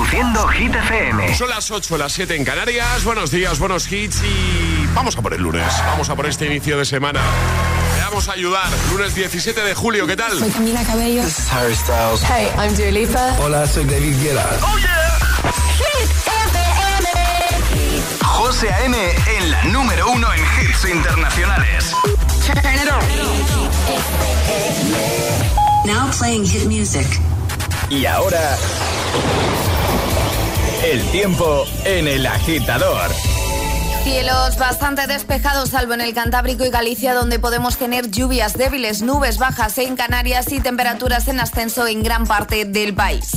Reproduciendo Hit FM. Son las 8, las 7 en Canarias. Buenos días, buenos hits y vamos a por el lunes. Vamos a por este inicio de semana. Le vamos a ayudar. Lunes 17 de julio, ¿qué tal? Soy Camila Cabello. This is Harry Styles. Hey, I'm Dua Lipa. Hola, soy David Guetta. ¡Oh, yeah! Hit FM. José A.M. en la número uno en hits internacionales. Turn it on. Now playing hit music. Y ahora... El tiempo en el agitador. Cielos bastante despejados, salvo en el Cantábrico y Galicia, donde podemos tener lluvias débiles, nubes bajas en Canarias y temperaturas en ascenso en gran parte del país.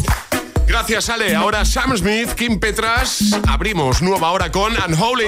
Gracias, Ale. Ahora Sam Smith, Kim Petras. Abrimos nueva hora con Unholy.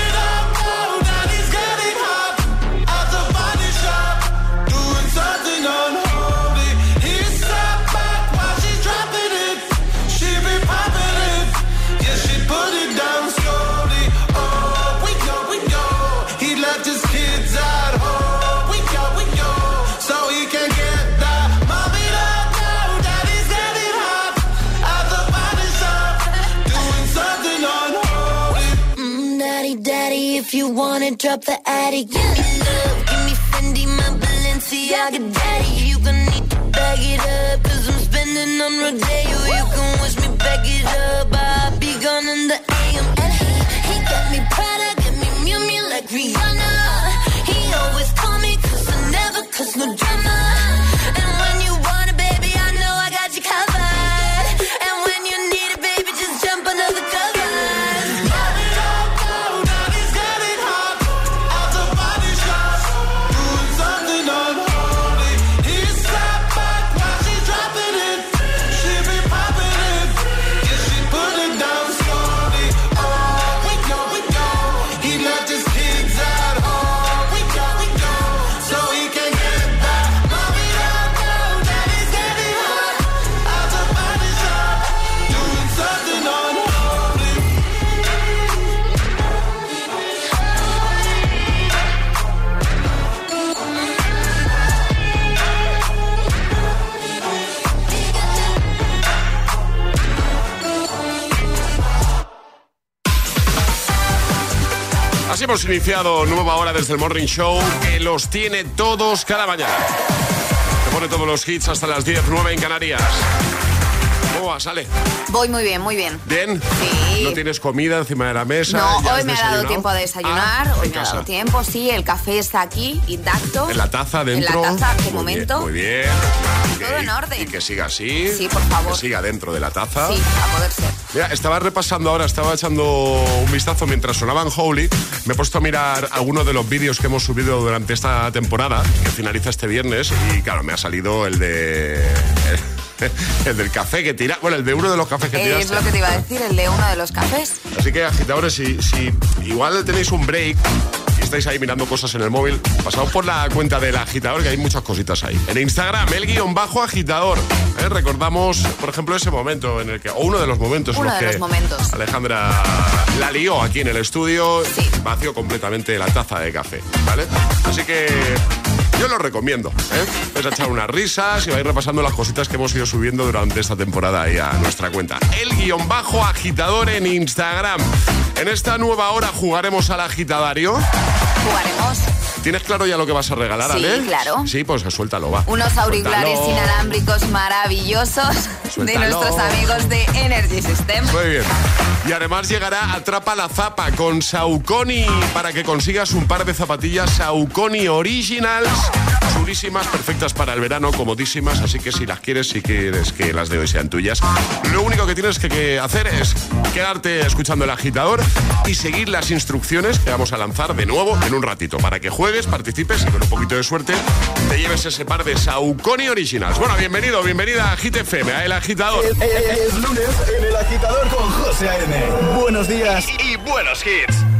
you wanna drop the attic. Give me love, give me Fendi, my Balenciaga daddy. You gonna need to bag it up, cause I'm spending on Rodeo. Hemos iniciado nueva hora desde el Morning Show que los tiene todos cada mañana. Te pone todos los hits hasta las 10, 9 en Canarias. ¿Cómo? Sale. Voy muy bien, muy bien. ¿Bien? Sí. ¿No tienes comida encima de la mesa? No, ¿Ya hoy me ha dado tiempo a desayunar, Ah, hoy me ha dado tiempo, sí, el café está aquí, intacto. En la taza dentro. En la taza, de Muy momento. bien, muy bien. Todo en orden. Y que siga así. Sí, por favor. Que siga dentro de la taza. Sí, a poder ser. Mira, estaba repasando ahora, estaba echando un vistazo mientras sonaban Holy. Me he puesto a mirar algunos de los vídeos que hemos subido durante esta temporada, que finaliza este viernes, y claro, me ha salido el de. El del café que tira. Bueno, el de uno de los cafés que Eh, tiraste. es lo que te iba a decir, el de uno de los cafés. Así que, agitadores, si, si igual tenéis un break y estáis ahí mirando cosas en el móvil, pasaos por la cuenta del agitador, que hay muchas cositas ahí. En Instagram, el guion bajo agitador. ¿eh? Recordamos, por ejemplo, ese momento en el que, o uno de los momentos en Uno los de que los momentos. Alejandra la lió aquí en el estudio, Sí. vació completamente la taza de café, ¿vale? Así que yo lo recomiendo, ¿eh? Vais echar unas risas y vais repasando las cositas que hemos ido subiendo durante esta temporada ahí a nuestra cuenta. El guion bajo agitador en Instagram. En esta nueva hora jugaremos al agitadario. Jugaremos ¿Tienes claro ya lo que vas a regalar, sí, Sí, claro. Sí, pues suéltalo, va. Unos auriculares inalámbricos maravillosos de nuestros amigos de Energy System. Muy bien. Y además llegará Atrapa la Zapa con Saucony para que consigas un par de zapatillas Saucony Originals. Durísimas, perfectas para el verano, comodísimas, así que si las quieres, si quieres que las de hoy sean tuyas. Lo único que tienes que, hacer es quedarte escuchando el agitador y seguir las instrucciones que vamos a lanzar de nuevo en un ratito para que juegues participes con un poquito de suerte te lleves ese par de Saucony Originals. Bueno, bienvenido, bienvenida a Hit FM, a El Agitador. Es, lunes en El Agitador con José A.M. Buenos días y buenos hits.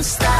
don't stop.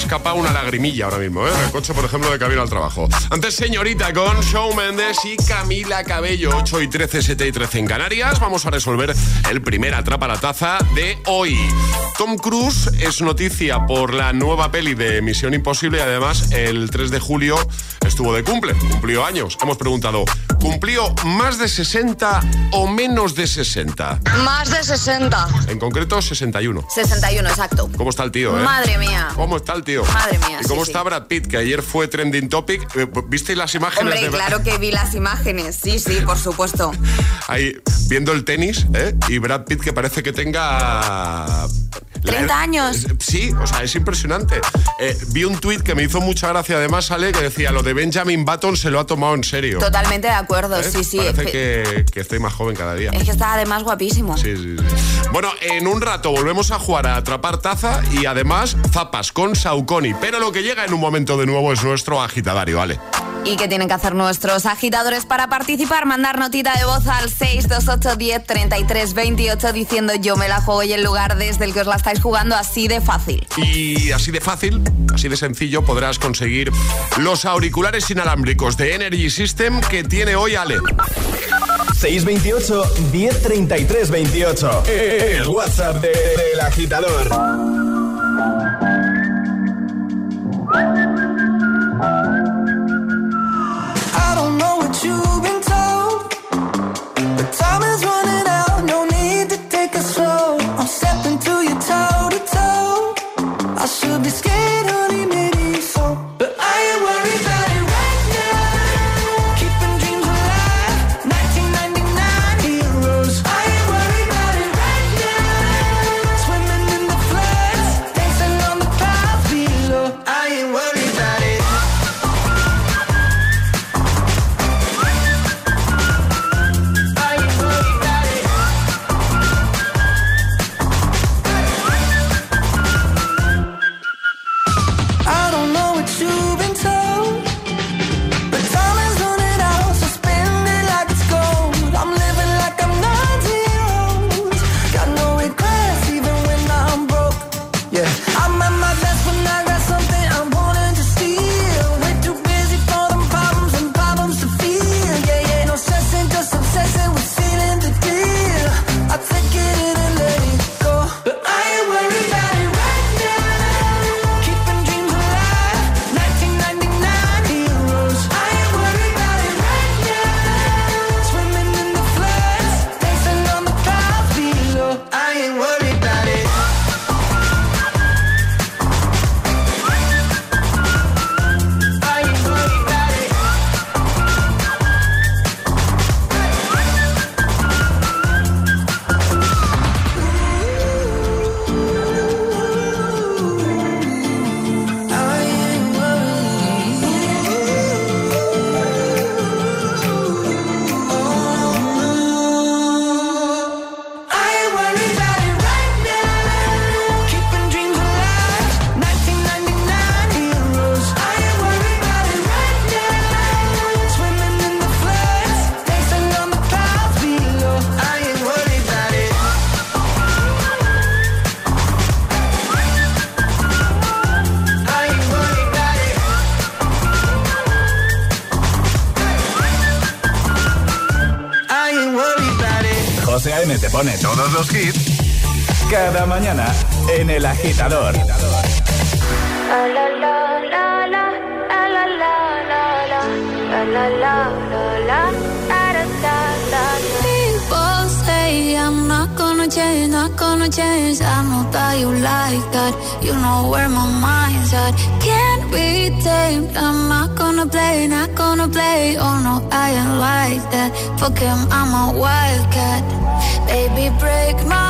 Escapado una lagrimilla ahora mismo, ¿eh? En el coche, por ejemplo, de camino al trabajo. Antes, señorita, con Shawn Mendes y Camila Cabello, 8 y 13, 7 y 13 en Canarias. Vamos a resolver el primer Atrapa la Taza de hoy. Tom Cruise es noticia por la nueva peli de Misión Imposible y además el 3 de julio estuvo de cumple, cumplió años. Hemos preguntado, ¿cumplió más de 60 o menos de 60? Más de 60. En concreto, 61. 61, exacto. ¿Cómo está el tío, eh? Madre mía. ¿Cómo está el tío? Madre mía, ¿Y cómo sí, está sí. Brad Pitt, que ayer fue trending topic? Eh, ¿Visteis las imágenes Hombre, de claro que vi las imágenes. Sí, sí, por supuesto. Ahí, viendo el tenis, ¿eh? Y Brad Pitt que parece que tenga... 30 años. Es- Sí, o sea, es impresionante. Eh, vi un tuit que me hizo mucha gracia, además, sale que decía, lo de Benjamin Button se lo ha tomado en serio. Totalmente de acuerdo, ¿Eh? sí, sí. Parece que, que estoy más joven cada día. Es que está además guapísimo. Sí, sí, sí. Bueno, en un rato volvemos a jugar a atrapar taza y además zapas con Saucony. Pero lo que llega en un momento de nuevo es nuestro agitadario, ¿vale? ¿Y qué tienen que hacer nuestros agitadores para participar? Mandar notita de voz al 628 10 33 28 diciendo yo me la juego y el lugar desde el que os la estáis jugando así de fácil. Y así de fácil, así de sencillo, podrás conseguir los auriculares inalámbricos de Energy System que tiene hoy Ale. 628 1033 28. El WhatsApp de- del agitador. You've been told, but time is running mañana en el agitador. People say I'm not gonna change, not gonna change. I know that you like that. You know where my mind's at. Can't be tamed. I'm not gonna play, not gonna play. Oh no, I ain't like that. Fuck him, I'm a wildcat. Baby, break my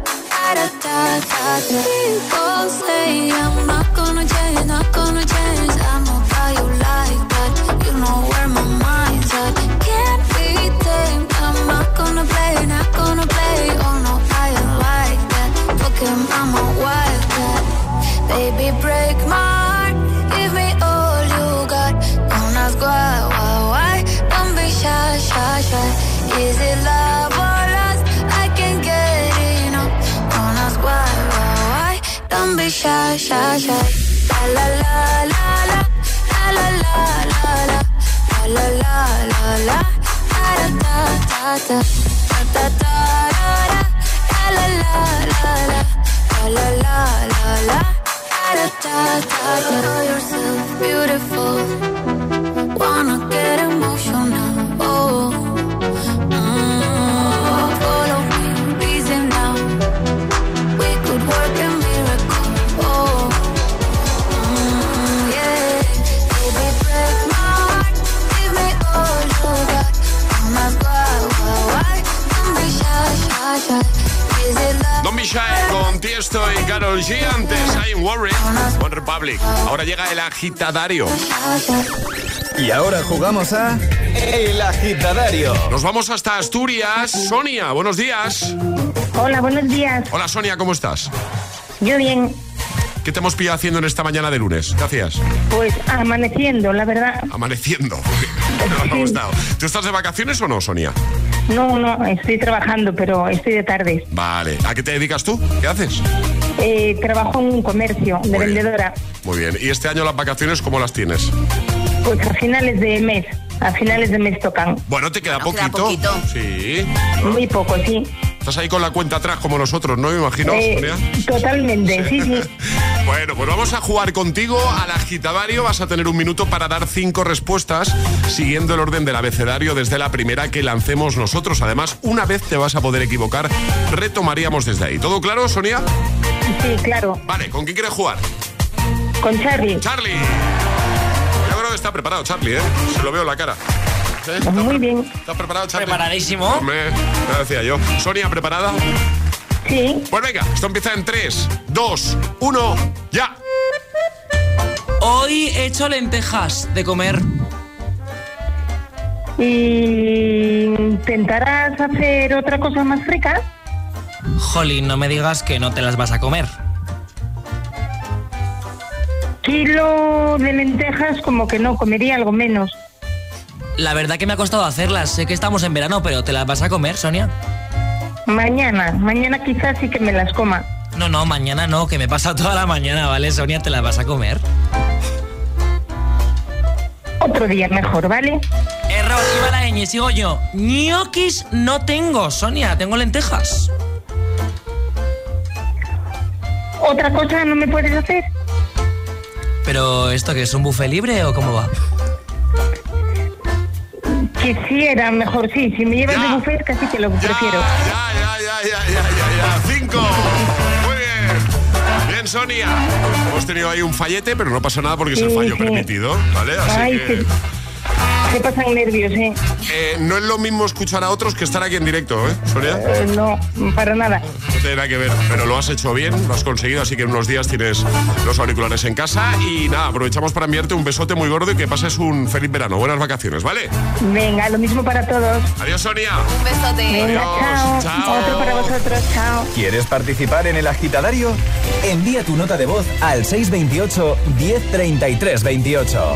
ta ta ta People say I'm not gonna change, not gonna change I'm shy, shy, shy. La la la la la, la la la la la, la la la da da da da, da da da la la la la la, la la la la, da da da da. Know yourself beautiful, Ahora llega el agitadario. Y ahora jugamos a El Agitadario. Nos vamos hasta Asturias. Sonia, buenos días. Hola, buenos días. Hola Sonia, ¿cómo estás? Yo bien, ¿Qué te hemos pillado haciendo en esta mañana de lunes? ¿Qué hacías? pues amaneciendo, la verdad. Amaneciendo. Me ha gustado. ¿Tú estás de vacaciones o no, Sonia? No, no, estoy trabajando, pero estoy de tarde. Vale. ¿A qué te dedicas tú? ¿Qué haces? Eh, trabajo en un comercio de Muy bien. vendedora. Muy bien. ¿Y este año las vacaciones cómo las tienes? Pues a finales de mes, a finales de mes tocan. Bueno, te queda Bueno, queda poquito. poquito. Sí. Muy poco, sí. Estás ahí con la cuenta atrás como nosotros, ¿no? Me imagino, Eh, Sonia. totalmente, sí, sí. Bueno, pues vamos a jugar contigo al agitadario. Vas a tener un minuto para dar cinco respuestas siguiendo el orden del abecedario desde la primera que lancemos nosotros. Además, una vez te vas a poder equivocar, retomaríamos desde ahí. ¿Todo claro, Sonia? Sí, claro. Vale, ¿con quién quieres jugar? Con Charlie. Charlie. Yo creo que está preparado, Charlie, ¿eh? Se lo veo en la cara. ¿Eh? ¿Está Muy pre- bien. ¿Estás preparado, Charlie? Preparadísimo. Hombre, decía yo. Sonia, ¿preparada? Sí. Pues venga, esto empieza en 3, 2, 1, ya. Hoy he hecho lentejas de comer. ¿Y intentarás hacer otra cosa más rica? Jolín, no me digas que no te las vas a comer. Kilo de lentejas como que no, comería algo menos. La verdad que me ha costado hacerlas. Sé que estamos en verano, pero ¿te las vas a comer, Sonia? Mañana, mañana quizás sí que me las coma. No, no, mañana no, que me pasa toda la mañana, ¿vale, Sonia? ¿Te las vas a comer? Otro día mejor, ¿vale? Error, iba la ñ, sigo yo. Ñoquis no tengo, Sonia, tengo lentejas. ¿Otra cosa no me puedes hacer? ¿Pero esto que es un buffet libre o cómo va? Quisiera, mejor sí. Si me llevas Ya. de buffet, casi que lo Ya, prefiero. ya, ya, ya, ya, ya, ya, ya. Cinco. Muy bien. Bien, Sonia. Hemos tenido ahí un fallete, pero no pasa nada porque es el fallo sí. permitido, ¿vale? Así Ay, que se pasan nervios, ¿eh? eh, no es lo mismo escuchar a otros que estar aquí en directo, ¿eh, Sonia? Eh, No, para nada. No tiene nada que ver, pero lo has hecho bien, lo has conseguido, así que en unos días tienes los auriculares en casa y nada, aprovechamos para enviarte un besote muy gordo y que pases un feliz verano. Buenas vacaciones, ¿vale? Venga, lo mismo para todos. Adiós, Sonia. Un besote. Venga, Adiós, chao. chao. Otro para vosotros, chao. ¿Quieres participar en El Agitadario? Envía tu nota de voz al 628 1033 28.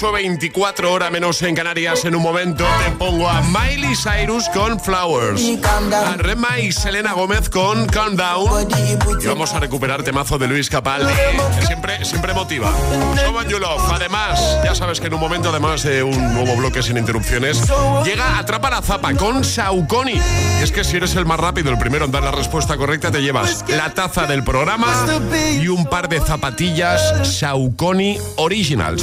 8.24 hora menos en Canarias. En un momento te pongo a Miley Cyrus con Flowers. A Rema y Selena Gómez con Calm. Y vamos a recuperar temazo de Luis Capaldi, siempre, motiva. Además, ya sabes que en un momento, además de un nuevo bloque sin interrupciones, llega Atrapa la Zapa con Saucony. Y es que si eres el más rápido, el primero en dar la respuesta correcta, te llevas la taza del programa y un par de zapatillas Saucony Originals.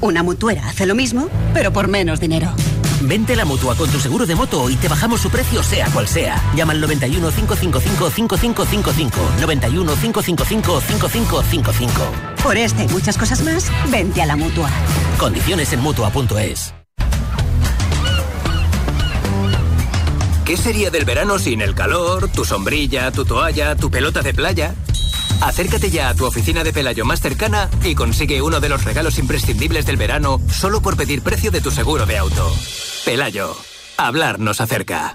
Una mutuera hace lo mismo, pero por menos dinero. Vente a la mutua con tu seguro de moto y te bajamos su precio, sea cual sea. Llama al 91 555 5555. 91 555 5555. Por este y muchas cosas más, vente a la mutua. Condiciones en mutua.es. ¿Qué sería del verano sin el calor, tu sombrilla, tu toalla, tu pelota de playa? Acércate ya a tu oficina de Pelayo más cercana y consigue uno de los regalos imprescindibles del verano solo por pedir precio de tu seguro de auto. Pelayo, hablar nos acerca.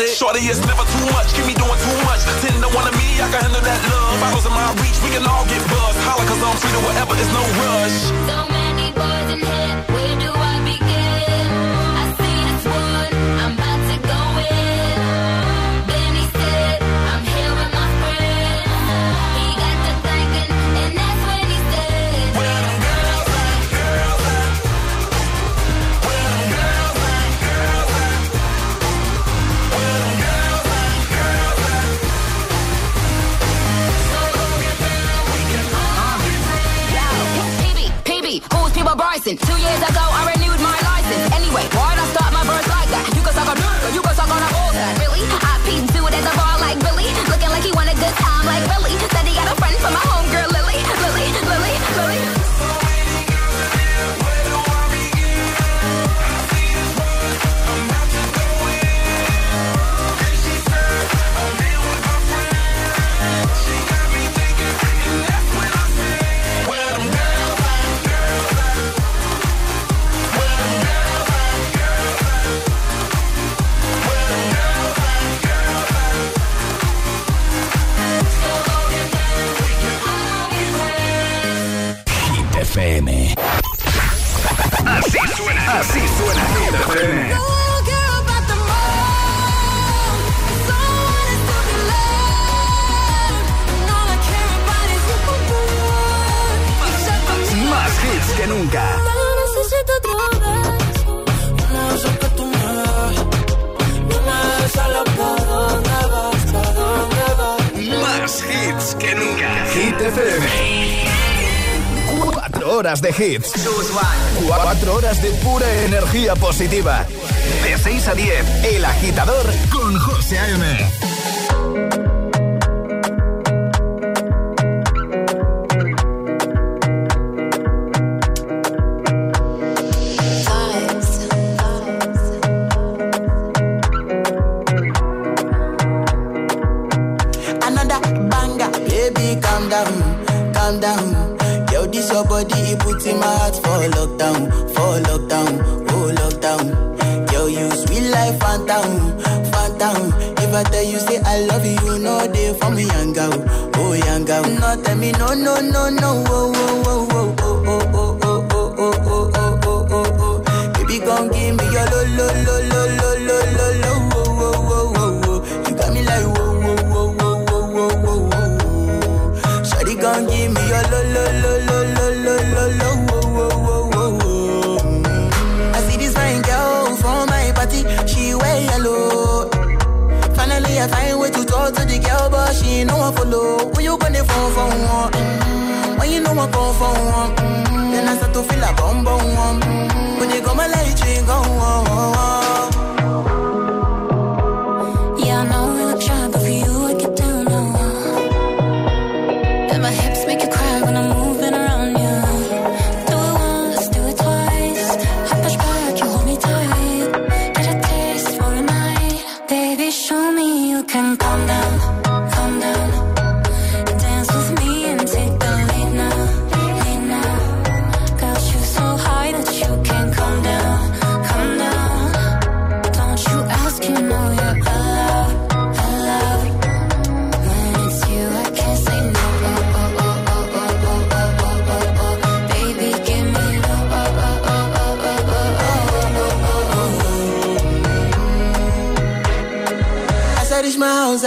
Got it. Shorty, it's never too much. Keep me doing too much. Ten to one of me, I can handle that love. Bottles in my reach, we can all get buzzed. Holla, cause I'm free to whatever, it's no rush. So many boys in here, Two years ago, I renewed my license. Anyway, why'd I start my verse like that? You can suck on dirt, you can gon' give me your lo lo lo lo.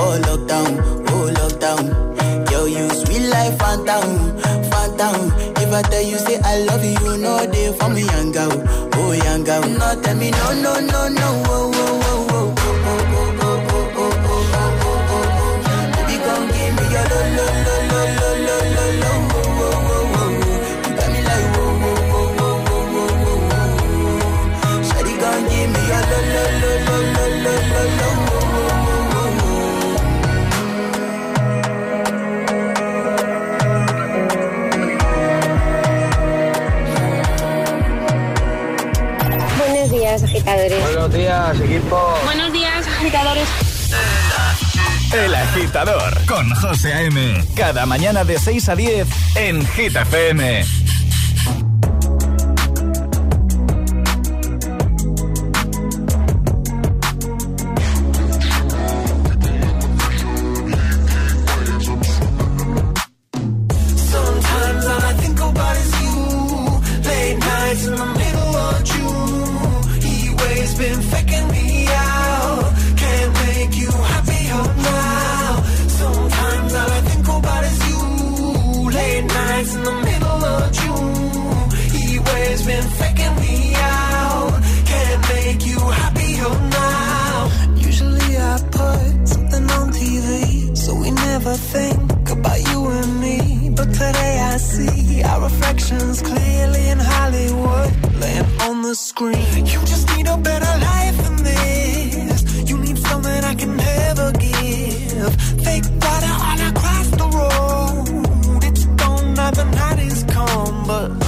oh lockdown, oh lockdown. Yo, you sweet life, phantom, phantom. If I tell you, say I love you, no day for me, young girl, oh young girl. No, tell me, no, no, no, no, oh, oh. agitadores. Buenos días, equipo. Buenos días, agitadores. El agitador con José A.M. Cada mañana de 6 a 10 en Gita FM. but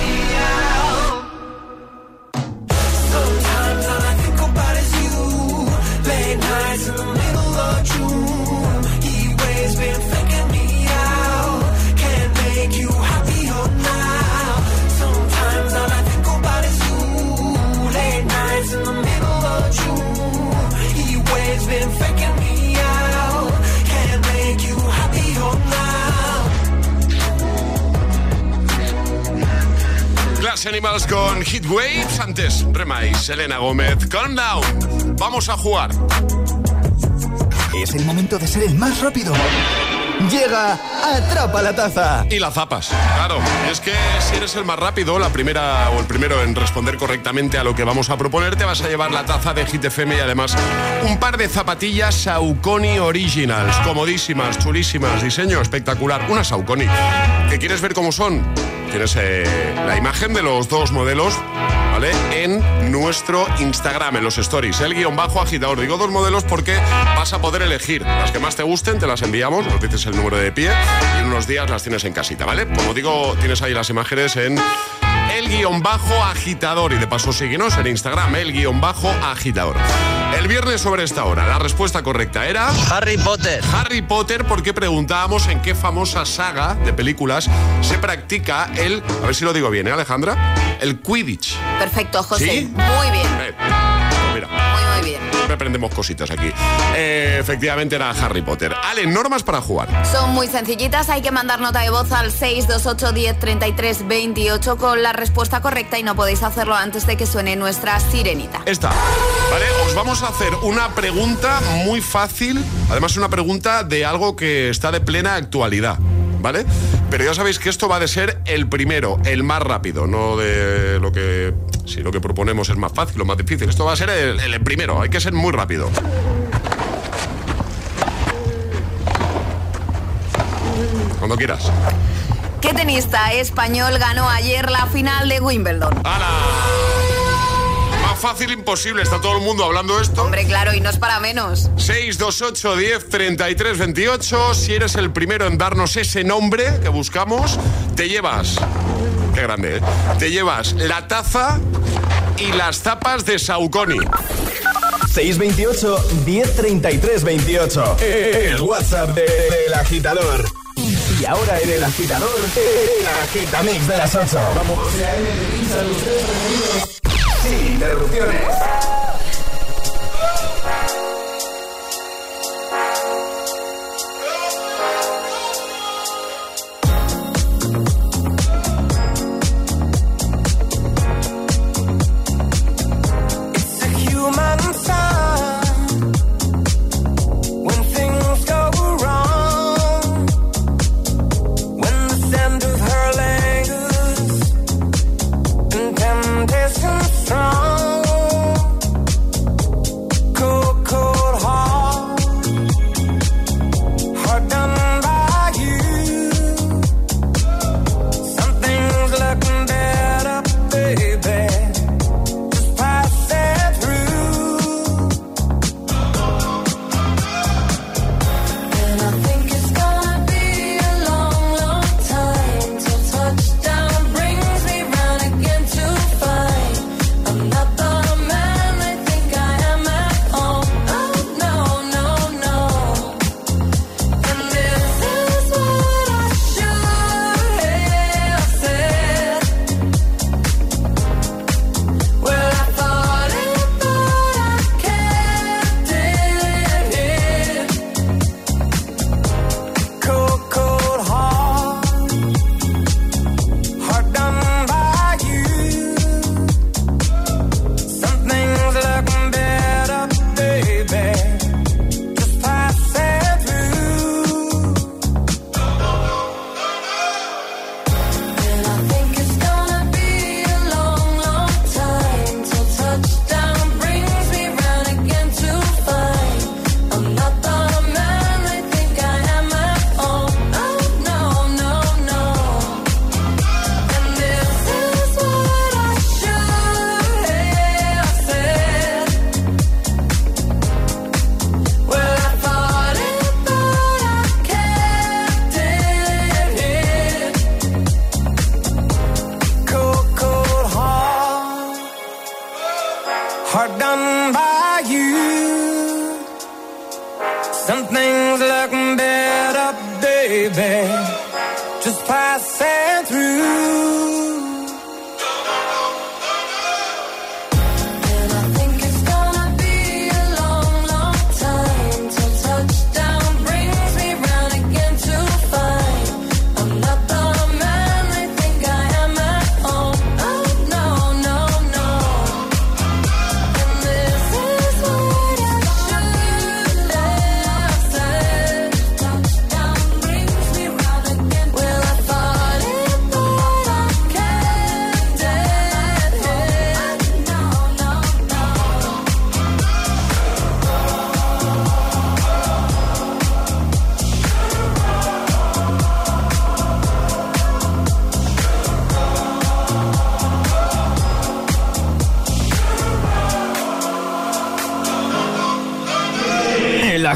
Glass Animals con Hit Waves. Antes, Rema y Selena Gómez. Calm down. Vamos a jugar. Es el momento de ser el más rápido. Llega Atrapa la Taza. Y la zapas. Claro, es que si eres el más rápido, la primera o el primero en responder correctamente a lo que vamos a proponer, te vas a llevar la taza de Hit FM y además un par de zapatillas Saucony Originals. Comodísimas, chulísimas, diseño espectacular. Una Saucony. ¿Que quieres ver cómo son? Tienes eh, la imagen de los dos modelos, ¿vale? En nuestro Instagram, en los stories, el guion bajo agitador. Digo dos modelos porque vas a poder elegir las que más te gusten, te las enviamos, nos dices el número de pie y en unos días las tienes en casita, ¿vale? Como digo, tienes ahí las imágenes en el guion bajo agitador y de paso síguenos en Instagram, el guion bajo agitador. El viernes sobre esta hora, la respuesta correcta era... Harry Potter. Harry Potter porque preguntábamos en qué famosa saga de películas se practica el... A ver si lo digo bien, ¿eh, Alejandra? El Quidditch. Perfecto, José. ¿Sí? Muy bien. Eh, siempre aprendemos cositas aquí. Eh, efectivamente era Harry Potter. Ale, normas para jugar. Son muy sencillitas, hay que mandar nota de voz al 628 10 33 28 con la respuesta correcta y no podéis hacerlo antes de que suene nuestra sirenita. Esta, ¿vale? Os vamos a hacer una pregunta muy fácil, además una pregunta de algo que está de plena actualidad, ¿vale? Pero ya sabéis que esto va de ser el primero, el más rápido, no de lo que... Si lo que proponemos es más fácil o más difícil, esto va a ser el, el primero, hay que ser muy rápido. Cuando quieras. ¿Qué tenista español ganó ayer la final de Wimbledon? Más fácil imposible, está todo el mundo hablando de esto. Hombre, claro, y no es para menos. 628 10 33 28. Si eres el primero en darnos ese nombre que buscamos, te llevas. Qué grande, ¿eh? Te llevas la taza y las zapas de Saucony. 628 1033 28. El WhatsApp de- del agitador. Y ahora en el agitador, el agitamix de las 8. Vamos. Interrupciones.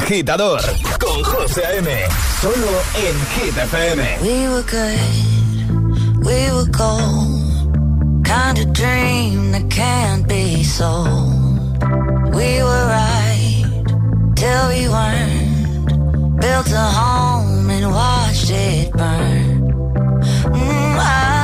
Agitador con José A.M. Solo en Hit FM. We were good, we were gold. Kind of dream that can't be sold. We were right till we weren't. Built a home and watched it burn. Mm, I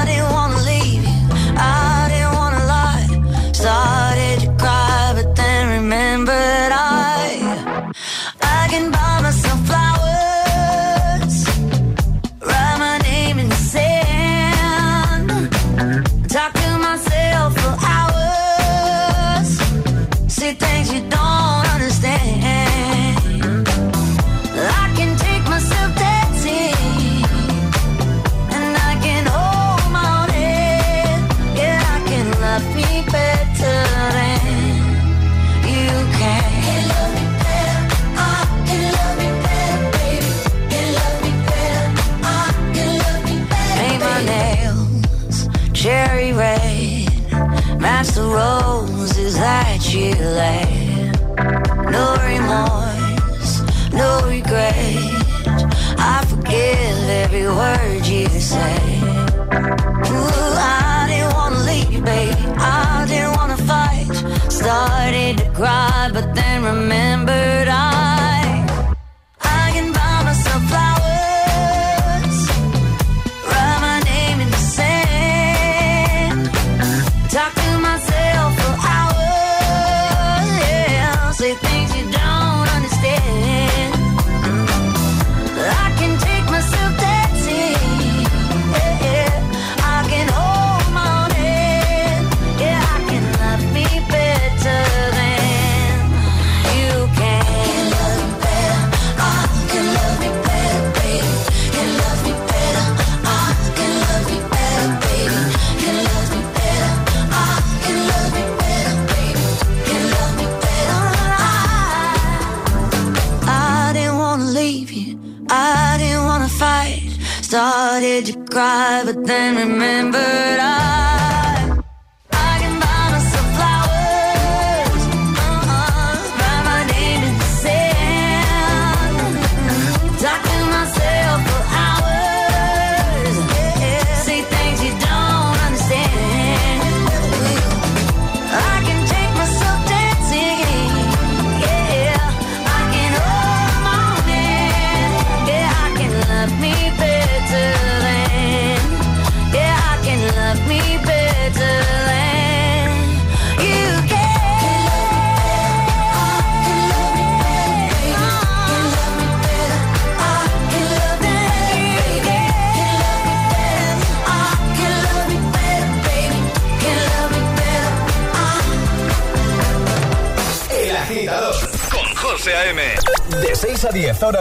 but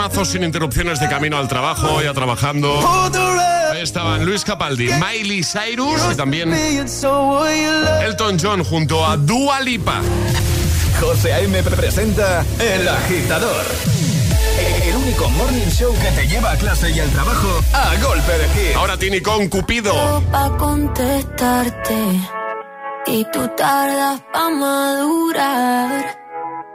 temazos sin interrupciones de camino al trabajo, ya trabajando. Ahí estaban Luis Capaldi, Miley Cyrus y también Elton John junto a Dua Lipa. José A.M. presenta El Agitador. El único morning show que te lleva a clase y al trabajo a golpe de hit. Ahora Tini con Cupido. Pa' contestarte y tú tardas pa' madurar.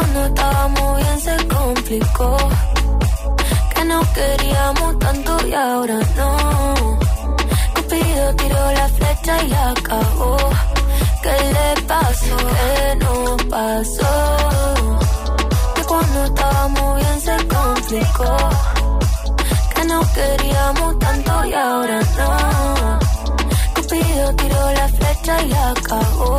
Cuando estábamos bien se complicó. Que nos queríamos tanto y ahora no. Cupido tiró la flecha y acabó. ¿Qué le pasó? ¿Qué nos pasó? Que cuando estábamos bien se complicó. Que nos queríamos tanto y ahora no. Cupido tiró la flecha y acabó.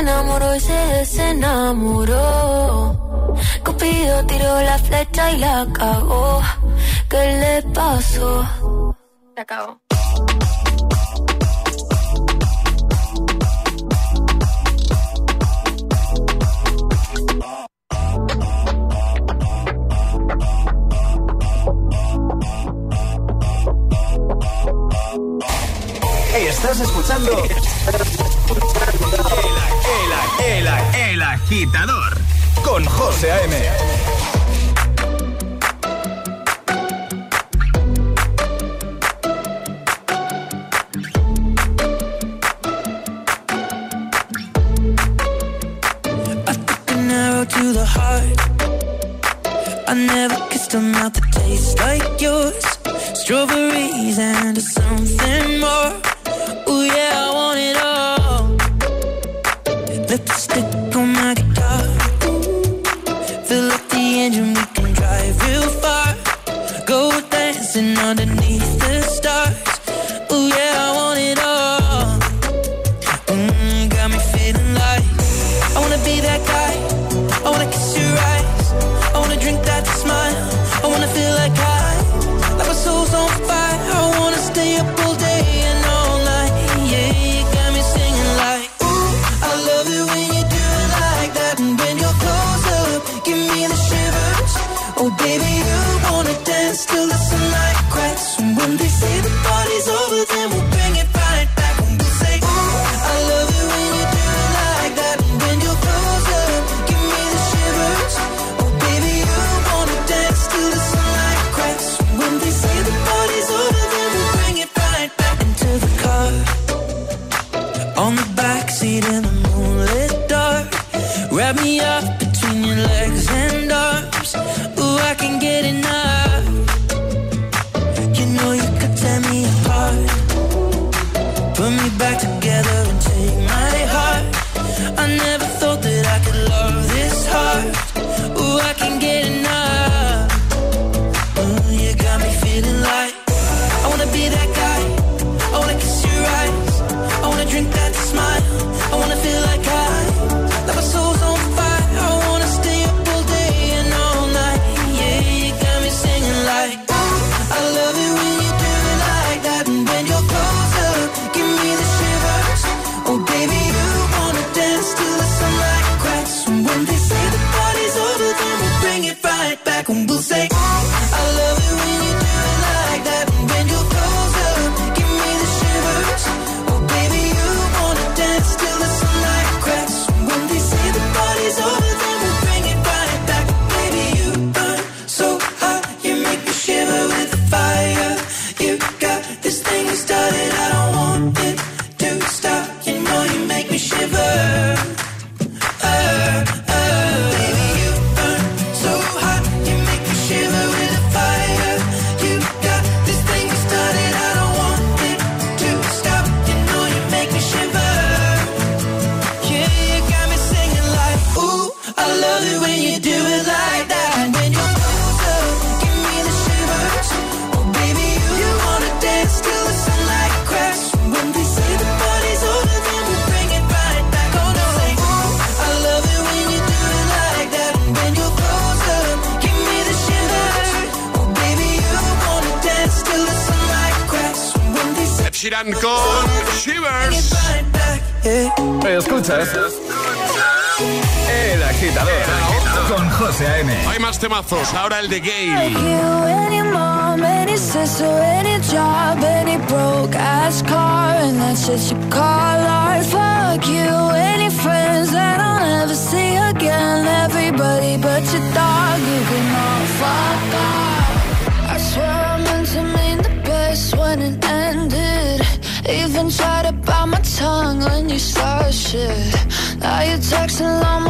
Enamoró y se desenamoró. Cupido tiró la flecha y la cagó. ¿Qué le pasó? Estás escuchando el, el, el agitador con José A.M. To the heart, I never kissed a mouth that tastes like yours. Strawberries and something more. Fuck you any more any sister any job, any broke ass car, and that's says you car life. Fuck you any friends that I'll never see again. Everybody but your dog, you can all fuck by I swear I'm gonna mean the best when it ended. Even try to bow my tongue when you start shit. Now you talk to my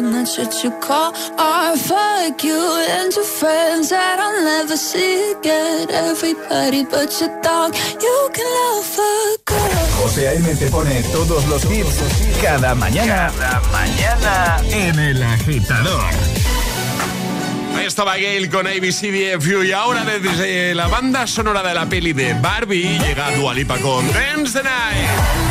And that's what you call art. Fuck you and your friends that I'll never see again. Everybody but your dog, you can love a girl. José A.M. te pone todos los hits cada mañana. Cada mañana en El Agitador. Ahí estaba Gail con ABCDFU y ahora desde la banda sonora de la peli de Barbie llega Dualipa con Dance the Night.